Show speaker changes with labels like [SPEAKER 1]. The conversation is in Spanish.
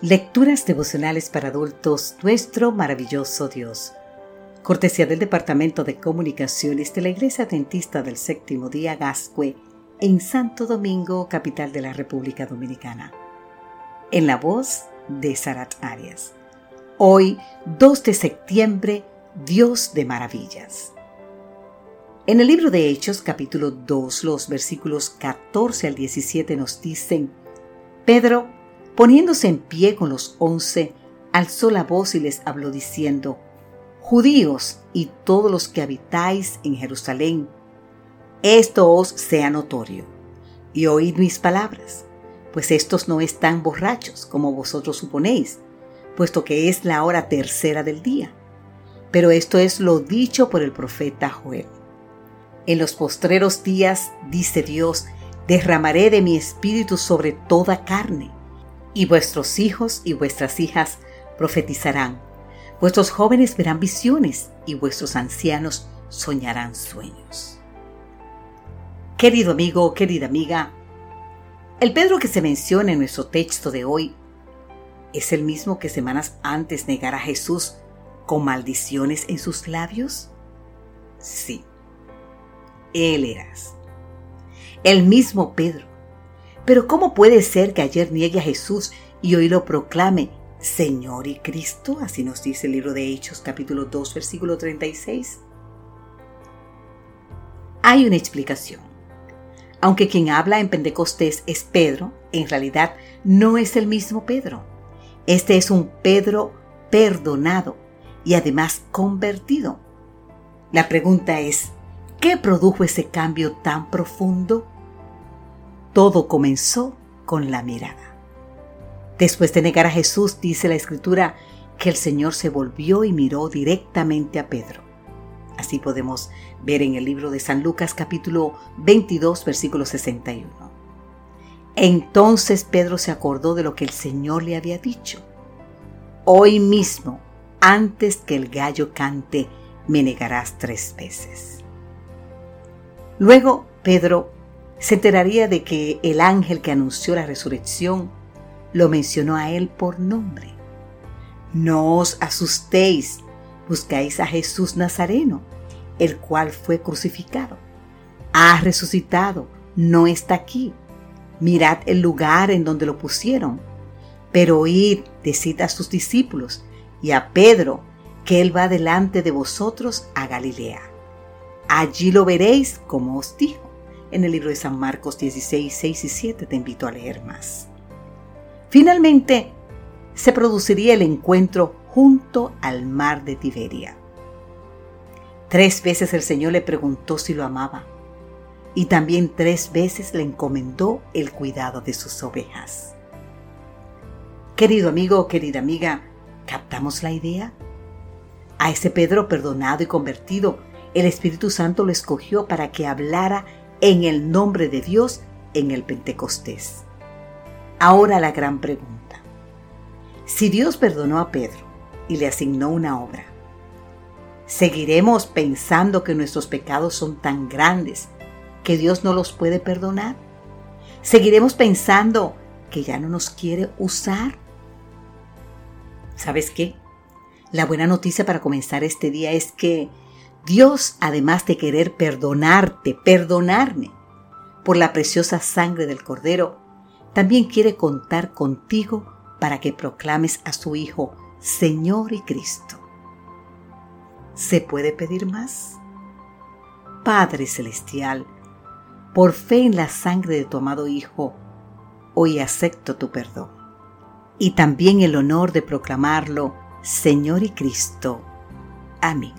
[SPEAKER 1] Lecturas devocionales para adultos, nuestro maravilloso Dios. Cortesía del Departamento de Comunicaciones de la Iglesia Dentista del Séptimo Día Gascue, en Santo Domingo, capital de la República Dominicana. En la voz de Sarat Arias. Hoy, 2 de septiembre, Dios de Maravillas. En el libro de Hechos, capítulo 2, los versículos 14 al 17 nos dicen, Pedro Poniéndose en pie con los once, alzó la voz y les habló diciendo, Judíos y todos los que habitáis en Jerusalén, esto os sea notorio, y oíd mis palabras, pues estos no están borrachos como vosotros suponéis, puesto que es la hora tercera del día. Pero esto es lo dicho por el profeta Joel. En los postreros días, dice Dios, derramaré de mi espíritu sobre toda carne y vuestros hijos y vuestras hijas profetizarán. Vuestros jóvenes verán visiones y vuestros ancianos soñarán sueños. Querido amigo, querida amiga, el Pedro que se menciona en nuestro texto de hoy es el mismo que semanas antes negara a Jesús con maldiciones en sus labios. Sí, él eras. El mismo Pedro pero ¿cómo puede ser que ayer niegue a Jesús y hoy lo proclame Señor y Cristo? Así nos dice el libro de Hechos capítulo 2 versículo 36. Hay una explicación. Aunque quien habla en Pentecostés es Pedro, en realidad no es el mismo Pedro. Este es un Pedro perdonado y además convertido. La pregunta es, ¿qué produjo ese cambio tan profundo? Todo comenzó con la mirada. Después de negar a Jesús, dice la escritura, que el Señor se volvió y miró directamente a Pedro. Así podemos ver en el libro de San Lucas capítulo 22 versículo 61. Entonces Pedro se acordó de lo que el Señor le había dicho. Hoy mismo, antes que el gallo cante, me negarás tres veces. Luego Pedro se enteraría de que el ángel que anunció la resurrección lo mencionó a él por nombre. No os asustéis, buscáis a Jesús Nazareno, el cual fue crucificado. Ha resucitado, no está aquí. Mirad el lugar en donde lo pusieron. Pero id, decid a sus discípulos y a Pedro que él va delante de vosotros a Galilea. Allí lo veréis como os dijo en el libro de San Marcos 16, 6 y 7 te invito a leer más. Finalmente, se produciría el encuentro junto al mar de Tiberia. Tres veces el Señor le preguntó si lo amaba y también tres veces le encomendó el cuidado de sus ovejas. Querido amigo, querida amiga, ¿captamos la idea? A ese Pedro perdonado y convertido, el Espíritu Santo lo escogió para que hablara en el nombre de Dios en el Pentecostés. Ahora la gran pregunta. Si Dios perdonó a Pedro y le asignó una obra, ¿seguiremos pensando que nuestros pecados son tan grandes que Dios no los puede perdonar? ¿Seguiremos pensando que ya no nos quiere usar? ¿Sabes qué? La buena noticia para comenzar este día es que Dios, además de querer perdonarte, perdonarme por la preciosa sangre del Cordero, también quiere contar contigo para que proclames a su Hijo Señor y Cristo. ¿Se puede pedir más? Padre Celestial, por fe en la sangre de tu amado Hijo, hoy acepto tu perdón y también el honor de proclamarlo Señor y Cristo. Amén.